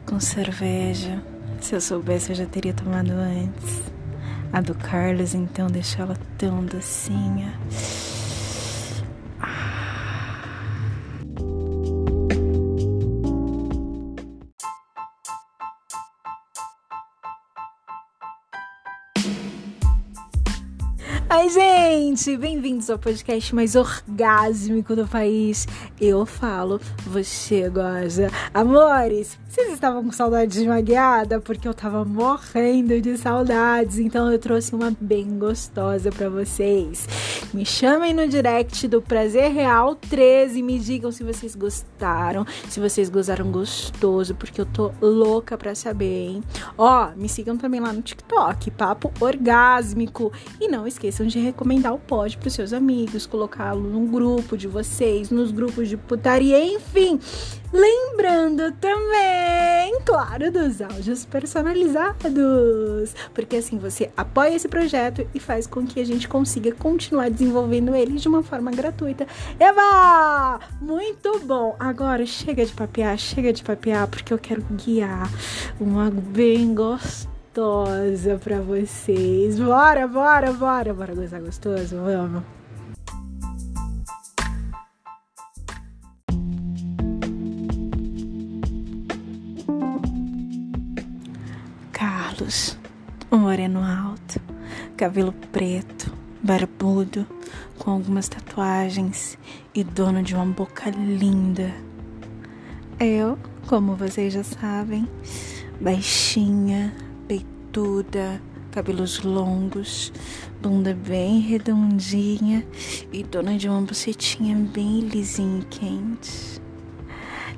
com cerveja. Se eu soubesse, eu já teria tomado antes. A do Carlos, então, deixou ela tão docinha. Oi, gente! Bem-vindos ao podcast mais orgásmico do país. Eu falo, você goza. Amores, vocês estavam com saudade de magueada? Porque eu tava morrendo de saudades, então eu trouxe uma bem gostosa para vocês. Me chamem no direct do Prazer Real 13 e me digam se vocês gostaram, se vocês gozaram gostoso, porque eu tô louca pra saber, hein? Ó, me sigam também lá no TikTok, Papo Orgásmico. E não esqueçam de recomendar o pod para os seus amigos, colocá-lo num grupo de vocês, nos grupos de putaria, enfim. Lembrando também, claro, dos áudios personalizados, porque assim você apoia esse projeto e faz com que a gente consiga continuar desenvolvendo ele de uma forma gratuita. Eva! Muito bom! Agora chega de papear, chega de papear, porque eu quero guiar uma bem gostosa pra vocês. Bora, bora, bora, bora gozar gostoso? Vamos. Carlos, um moreno alto, cabelo preto, barbudo, com algumas tatuagens e dono de uma boca linda. Eu, como vocês já sabem, baixinha, peituda, cabelos longos, bunda bem redondinha e dona de uma bucetinha bem lisinha e quente.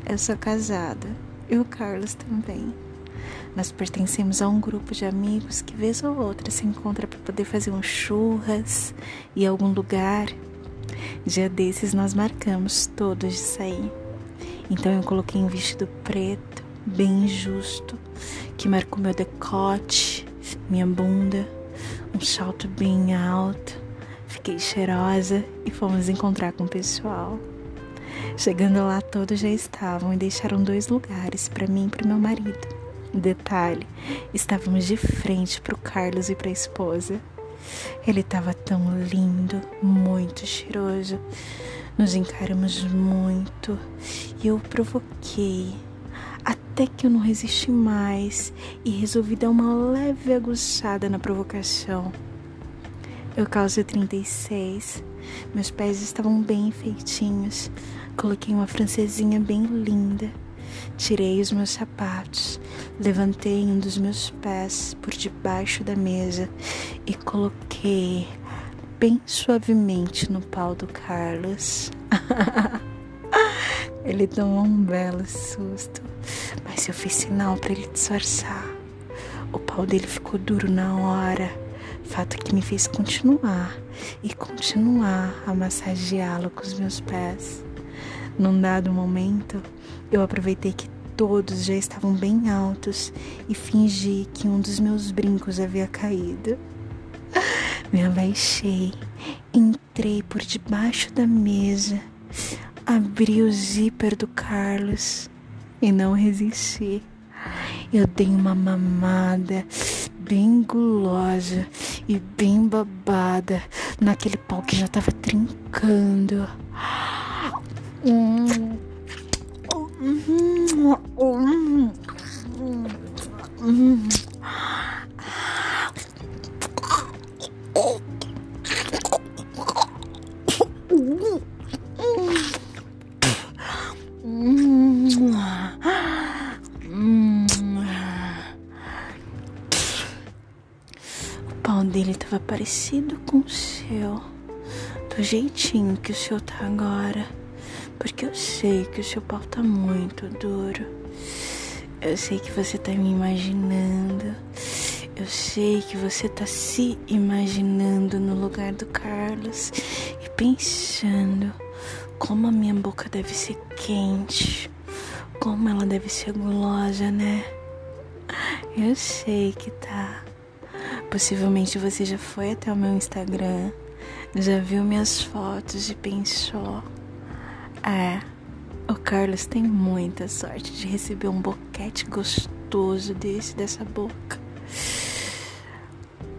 Eu sou casada e o Carlos também. Nós pertencemos a um grupo de amigos que vez ou outra se encontra para poder fazer um churras e algum lugar. Dia desses nós marcamos todos de sair. Então eu coloquei um vestido preto, bem justo, que marcou meu decote, minha bunda, um salto bem alto. Fiquei cheirosa e fomos encontrar com o pessoal. Chegando lá, todos já estavam e deixaram dois lugares para mim e para meu marido. Detalhe: estávamos de frente para o Carlos e para a esposa. Ele estava tão lindo, muito cheiroso. Nos encaramos muito e eu provoquei até que eu não resisti mais e resolvi dar uma leve aguçada na provocação. Eu calço 36, meus pés estavam bem feitinhos, coloquei uma francesinha bem linda, tirei os meus sapatos, levantei um dos meus pés por debaixo da mesa e coloquei bem suavemente no pau do Carlos. Ele tomou um belo susto, mas eu fiz sinal para ele disfarçar. O pau dele ficou duro na hora, fato que me fez continuar e continuar a massageá-lo com os meus pés. Num dado momento, eu aproveitei que todos já estavam bem altos e fingi que um dos meus brincos havia caído. Me abaixei, entrei por debaixo da mesa Abri o zíper do Carlos e não resisti. Eu dei uma mamada bem gulosa e bem babada naquele pau que já tava trincando. Hum. Hum. Hum. Dele estava parecido com o seu, do jeitinho que o seu tá agora, porque eu sei que o seu pau tá muito duro. Eu sei que você tá me imaginando. Eu sei que você tá se imaginando no lugar do Carlos e pensando como a minha boca deve ser quente, como ela deve ser gulosa, né? Eu sei que tá. Possivelmente você já foi até o meu Instagram, já viu minhas fotos e pensou: é, O Carlos tem muita sorte de receber um boquete gostoso desse dessa boca.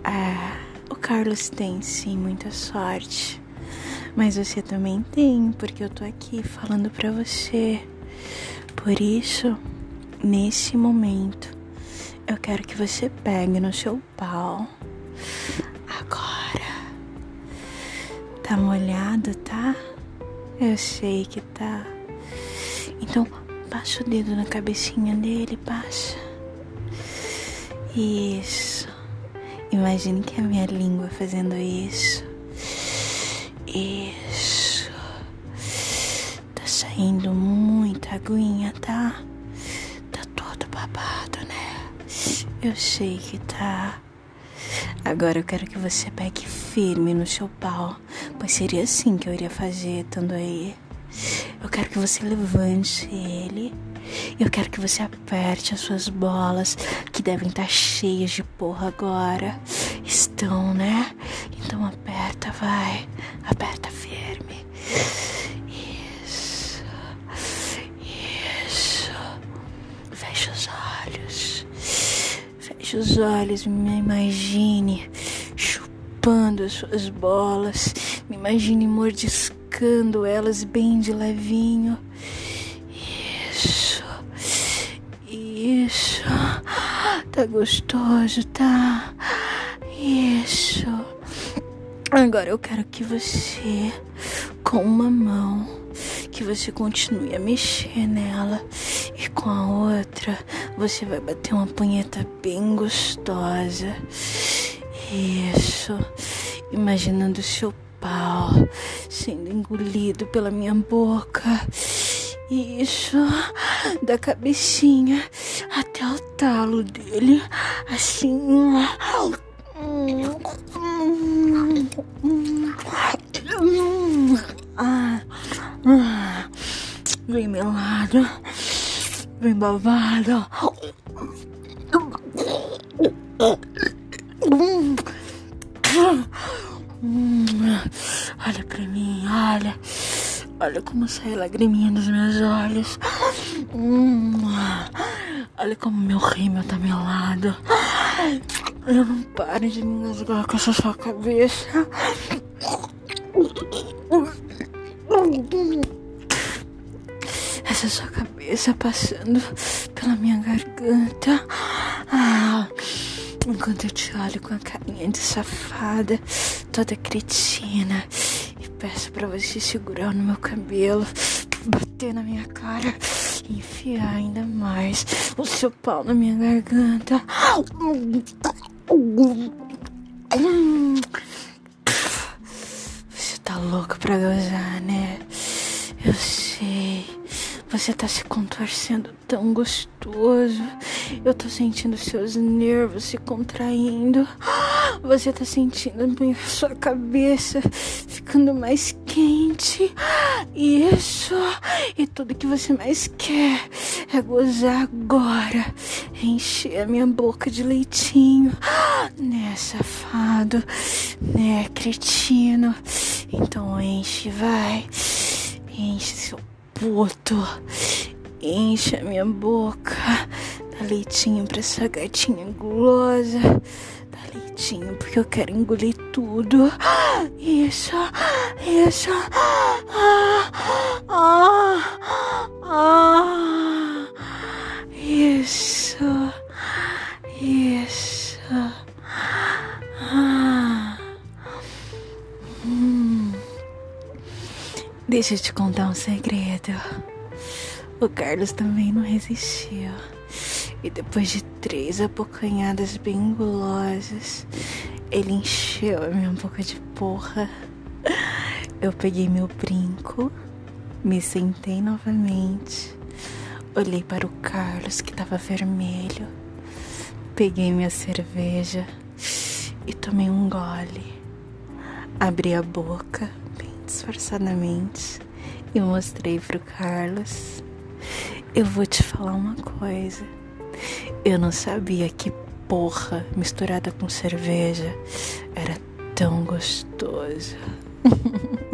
Ah, o Carlos tem sim muita sorte. Mas você também tem, porque eu tô aqui falando pra você. Por isso, nesse momento, eu quero que você pegue no seu pau. Agora. Tá molhado, tá? Eu sei que tá. Então, passa o dedo na cabecinha dele, passa. Isso. Imagine que é a minha língua fazendo isso. Isso. Tá saindo muita aguinha, tá? Eu sei que tá. Agora eu quero que você pegue firme no seu pau, pois seria assim que eu iria fazer estando aí. Eu quero que você levante ele. Eu quero que você aperte as suas bolas, que devem estar cheias de porra agora. Estão, né? Então aperta, vai. Aperta firme. Feche os olhos, me imagine chupando as suas bolas. Me imagine mordiscando elas bem de levinho. Isso. Isso. Tá gostoso, tá? Isso. Agora eu quero que você, com uma mão, que você continue a mexer nela e com a outra você vai bater uma punheta bem gostosa. Isso. Imaginando seu pau sendo engolido pela minha boca. Isso, da cabecinha até o talo dele, assim. Ah, bem melado, bem babado. Olha pra mim, olha. Olha como sai a lagriminha dos meus olhos. Olha como meu rímel tá melado. Eu não paro de me engasgar com essa sua cabeça. Sua cabeça passando pela minha garganta. Ah, enquanto eu te olho com a carinha de safada, toda cretina, e peço para você segurar no meu cabelo, bater na minha cara enfiar ainda mais o seu pau na minha garganta. Você tá louco pra gozar, né? Eu sei. Você tá se contorcendo tão gostoso. Eu tô sentindo seus nervos se contraindo. Você tá sentindo a sua cabeça ficando mais quente. Isso. E tudo que você mais quer é gozar agora. Encher a minha boca de leitinho. Né, safado? Né, cretino? Então enche, vai. Enche seu puto. Enche a minha boca. Dá leitinho pra essa gatinha gulosa. Dá leitinho porque eu quero engolir tudo. Isso, isso. Ah, ah, ah. Isso, isso. Deixa eu te contar um segredo. O Carlos também não resistiu. E depois de três abocanhadas bem gulosas, ele encheu a minha boca de porra. Eu peguei meu brinco, me sentei novamente, olhei para o Carlos que estava vermelho, peguei minha cerveja e tomei um gole. Abri a boca disfarçadamente e mostrei pro Carlos. Eu vou te falar uma coisa. Eu não sabia que porra misturada com cerveja era tão gostoso.